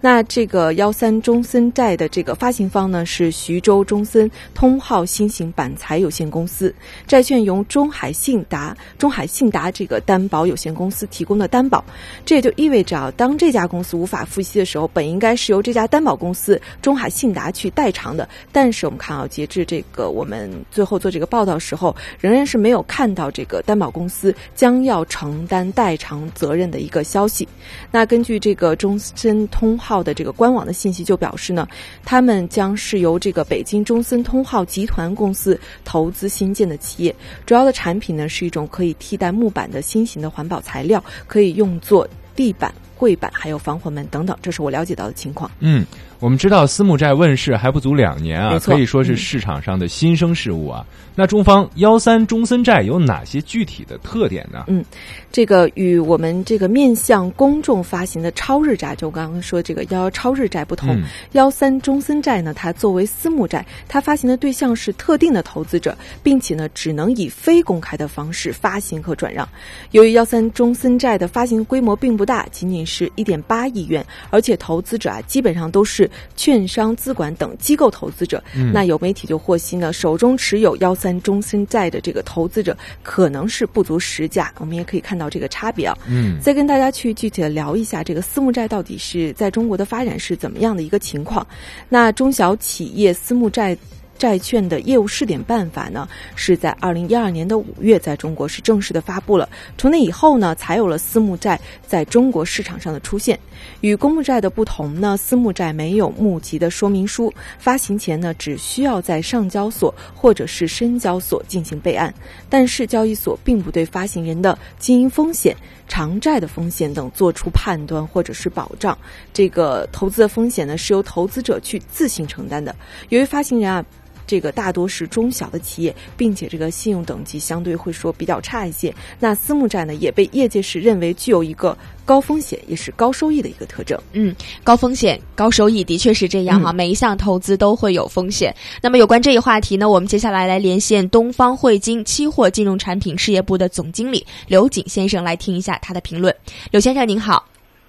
那这个幺三中森债的这个发行方呢，是徐州中森通号新型板材有限公司，债券由中海信达中海信达这个担保有。限公司提供的担保。这也就意味着，当这家公司无法付息的时候，本应该是由这家担保公司中海信达去代偿的。但是我们看啊，截至这个我们最后做这个报道时候，仍然是没有看到这个担保公司将要承担代偿责任的一个消息。那根据这个中森通号的这个官网的信息就表示呢，他们将是由这个北京中森通号集团公司投资新建的企业，主要的产品呢是一种可以替代木板的新型的环保材料，可以用作地板、柜板还有防火门等等，这是我了解到的情况。嗯，我们知道私募债问世还不足两年啊，可以说是市场上的新生事物啊。那中方幺三中森债有哪些具体的特点呢？嗯，这个与我们这个面向公众发行的超日债，就我刚刚说这个幺幺超日债不同嗯，幺三、中森债呢，它作为私募债，它发行的对象是特定的投资者，并且呢，只能以非公开的方式发行和转让。由于幺三中森债的发行规模并不大，仅仅是一点八亿元，而且投资者啊，基本上都是券商、资管等机构投资者。嗯那有媒体就获悉呢，手中持有幺三中心债的这个投资者可能是不足十家，我们也可以看到这个差别啊。嗯再跟大家去具体的聊一下这个私募债到底是在中国的发展是怎么样的一个情况。那中小企业私募债。债券的业务试点办法呢，是在二零一二年的五月在中国是正式的发布了。从那以后呢，才有了私募债在中国市场上的出现。与公募债的不同呢，私募债没有募集的说明书，发行前呢，只需要在上交所或者是深交所进行备案。但是交易所并不对发行人的经营风险、偿债的风险等做出判断或者是保障。这个投资的风险呢，是由投资者去自行承担的。由于发行人啊。这个大多是中小的企业，并且这个信用等级相对会说比较差一些。那私募债呢，也被业界是认为具有一个高风险也是高收益的一个特征。嗯，高风险高收益的确是这样哈、每一项投资都会有风险。那么有关这一话题呢，我们接下来来连线东方汇金期货金融产品事业部的总经理刘景先生来听一下他的评论。刘先生您好。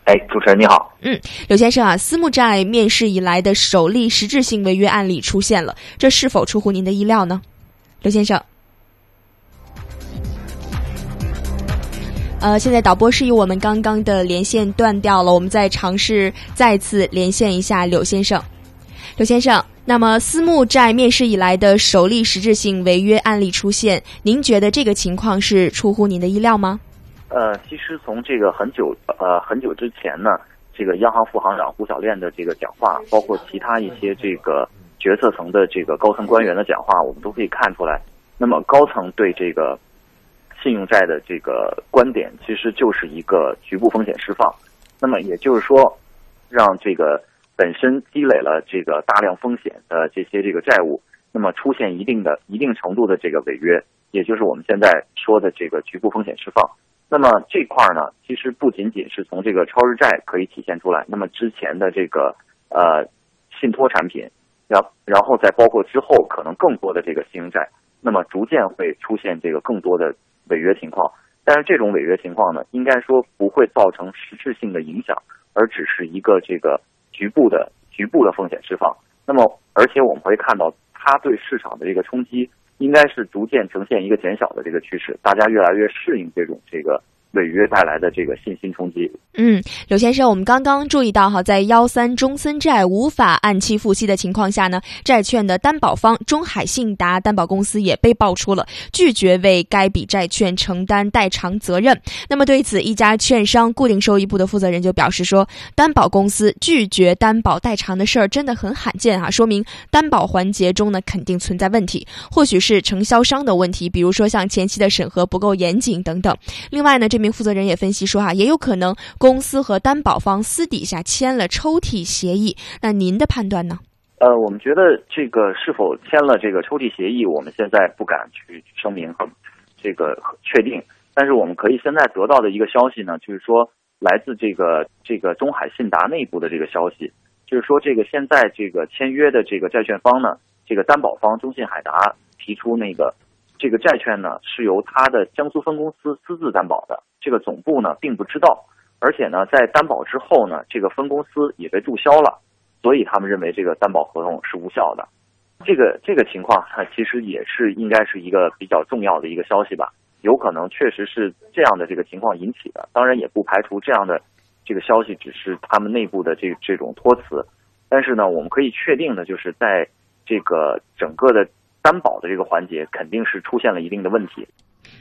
哎，主持人你好。嗯，刘先生啊，私募债面世以来的首例实质性违约案例出现了，这是否出乎您的意料呢？刘先生。呃，现在导播示意我们刚刚的连线断掉了，我们再尝试再次连线一下柳先生。刘先生，那么私募债面世以来的首例实质性违约案例出现，您觉得这个情况是出乎您的意料吗？呃，其实从这个很久呃很久之前呢，这个央行副行长胡晓练的这个讲话，包括其他一些这个决策层的这个高层官员的讲话，我们都可以看出来，那么高层对这个信用债的这个观点，其实就是一个局部风险释放。那么也就是说，让这个本身积累了这个大量风险的这些这个债务，那么出现一定的一定程度的这个违约，也就是我们现在说的这个局部风险释放。那么这块儿呢，其实不仅仅是从这个超日债可以体现出来，那么之前的这个呃信托产品，然然后再包括之后可能更多的这个信用债，那么逐渐会出现这个更多的违约情况。但是这种违约情况呢，应该说不会造成实质性的影响，而只是一个这个局部的局部的风险释放。那么而且我们会看到，它对市场的这个冲击。应该是逐渐呈现一个减小的这个趋势，大家越来越适应这种这个违约带来的这个信心冲击。嗯，刘先生，我们刚刚注意到哈，在幺三中森债无法按期付息的情况下呢，债券的担保方中海信达担保公司也被爆出了拒绝为该笔债券承担代偿责任。那么对此，一家券商固定收益部的负责人就表示说，担保公司拒绝担保代偿的事儿真的很罕见啊，说明担保环节中呢肯定存在问题，或许是承销商的问题，比如说像前期的审核不够严谨等等。另外呢，这名负责人也分析说哈、也有可能。公司和担保方私底下签了抽屉协议，那您的判断呢？呃，我们觉得这个是否签了这个抽屉协议，我们现在不敢去声明和这个确定。但是我们可以现在得到的一个消息呢，就是说来自这个这个中海信达内部的这个消息，就是说这个现在这个签约的这个债券方呢，这个担保方中信海达提出那个这个债券呢是由他的江苏分公司私自担保的，这个总部呢并不知道。而且呢，在担保之后呢，这个分公司也被注销了，所以他们认为这个担保合同是无效的。这个这个情况，它其实也是应该是一个比较重要的一个消息吧。有可能确实是这样的这个情况引起的。当然，也不排除这样的这个消息只是他们内部的这这种托词。但是呢，我们可以确定的就是在这个整个的担保的这个环节，肯定是出现了一定的问题。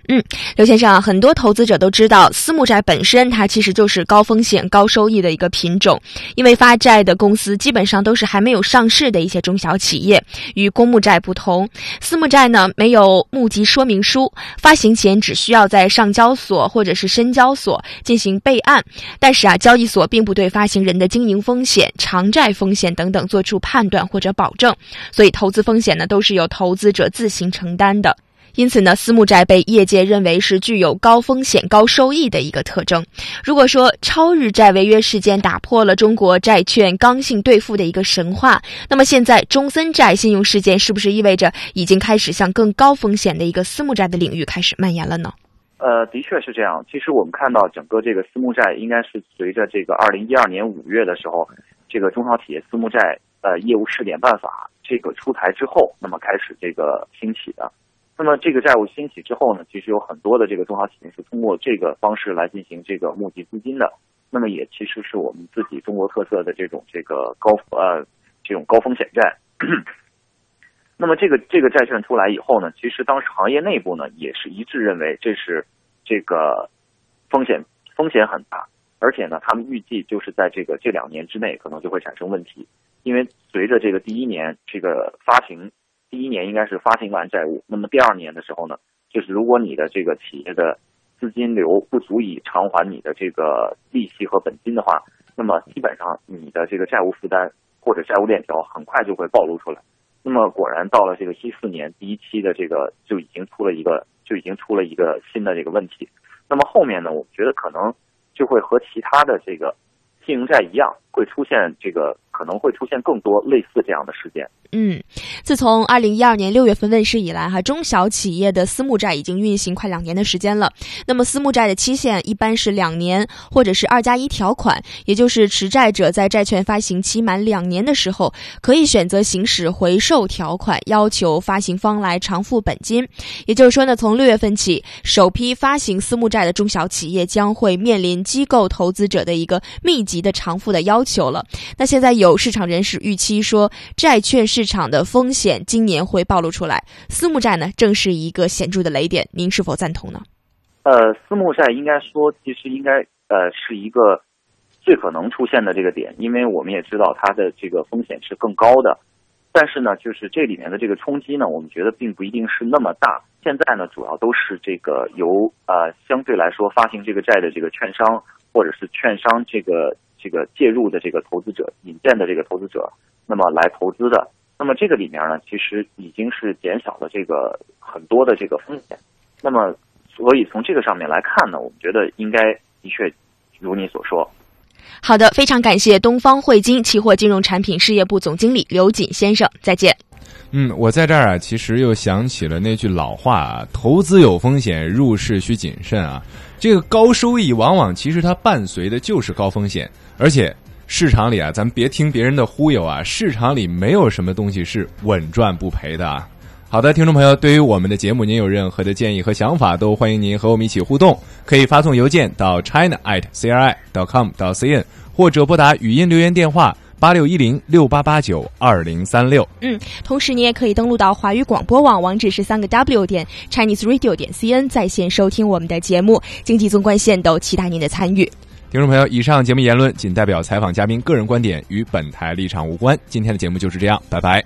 嗯，刘先生啊，很多投资者都知道，私募债本身它其实就是高风险高收益的一个品种，因为发债的公司基本上都是还没有上市的一些中小企业，与公募债不同，私募债呢没有募集说明书，发行前只需要在上交所或者是深交所进行备案，但是啊，交易所并不对发行人的经营风险、偿债风险等等做出判断或者保证，所以投资风险呢都是由投资者自行承担的。因此呢，私募债被业界认为是具有高风险高收益的一个特征。如果说超日债违约事件打破了中国债券刚性兑付的一个神话，那么现在中森债信用事件是不是意味着已经开始向更高风险的一个私募债的领域开始蔓延了呢？呃，的确是这样。其实我们看到整个这个私募债应该是随着这个二零一二年五月的时候，这个中小企业私募债呃业务试点办法这个出台之后，那么开始这个兴起的。那么这个债务兴起之后呢，其实有很多的这个中小企业是通过这个方式来进行这个募集资金的。那么也其实是我们自己中国特色的这种这个高呃这种高风险债。那么这个这个债券出来以后呢，其实当时行业内部呢也是一致认为这是这个风险风险很大，而且呢他们预计就是在这个这两年之内可能就会产生问题，因为随着这个第一年这个发行。第一年应该是发行完债务，那么第二年的时候呢，就是如果你的这个企业的资金流不足以偿还你的这个利息和本金的话，那么基本上你的这个债务负担或者债务链条很快就会暴露出来。那么果然到了这个一四年第一期的这个就已经出了一个就已经出了一个新的这个问题。那么后面呢，我觉得可能就会和其他的这个信用债一样，会出现这个可能会出现更多类似这样的事件。嗯，自从二零一二年六月份问世以来，哈，中小企业的私募债已经运行快两年的时间了。那么，私募债的期限一般是两年，或者是二加一条款，也就是持债者在债券发行期满两年的时候，可以选择行使回售条款，要求发行方来偿付本金。也就是说呢，从六月份起，首批发行私募债的中小企业将会面临机构投资者的一个密集的偿付的要求了。那现在有有市场人士预期说，债券。市场的风险今年会暴露出来，私募债呢正是一个显著的雷点，您是否赞同呢？呃，私募债应该说其实应该呃是一个最可能出现的这个点，因为我们也知道它的这个风险是更高的，但是呢，就是这里面的这个冲击呢，我们觉得并不一定是那么大。现在呢，主要都是这个由呃相对来说发行这个债的这个券商或者是券商这个这个介入的这个投资者引荐的这个投资者，那么来投资的。那么这个里面呢，其实已经是减少了这个很多的这个风险。那么，所以从这个上面来看呢，我们觉得应该的确如你所说。好的，非常感谢东方汇金期货金融产品事业部总经理刘锦先生，再见。嗯，我在这儿啊，其实又想起了那句老话啊：“投资有风险，入市需谨慎啊。”这个高收益往往其实它伴随的就是高风险，而且。市场里啊，咱们别听别人的忽悠啊！市场里没有什么东西是稳赚不赔的啊。好的，听众朋友，对于我们的节目，您有任何的建议和想法，都欢迎您和我们一起互动。可以发送邮件到 china at cri dot com 到 cn，或者拨打语音留言电话八六一零六八八九二零三六。嗯，同时你也可以登录到华语广播网，网址是三个 w 点 chinese radio 点 cn，在线收听我们的节目。经济纵贯线都期待您的参与。听众朋友，以上节目言论仅代表采访嘉宾个人观点，与本台立场无关。今天的节目就是这样，拜拜。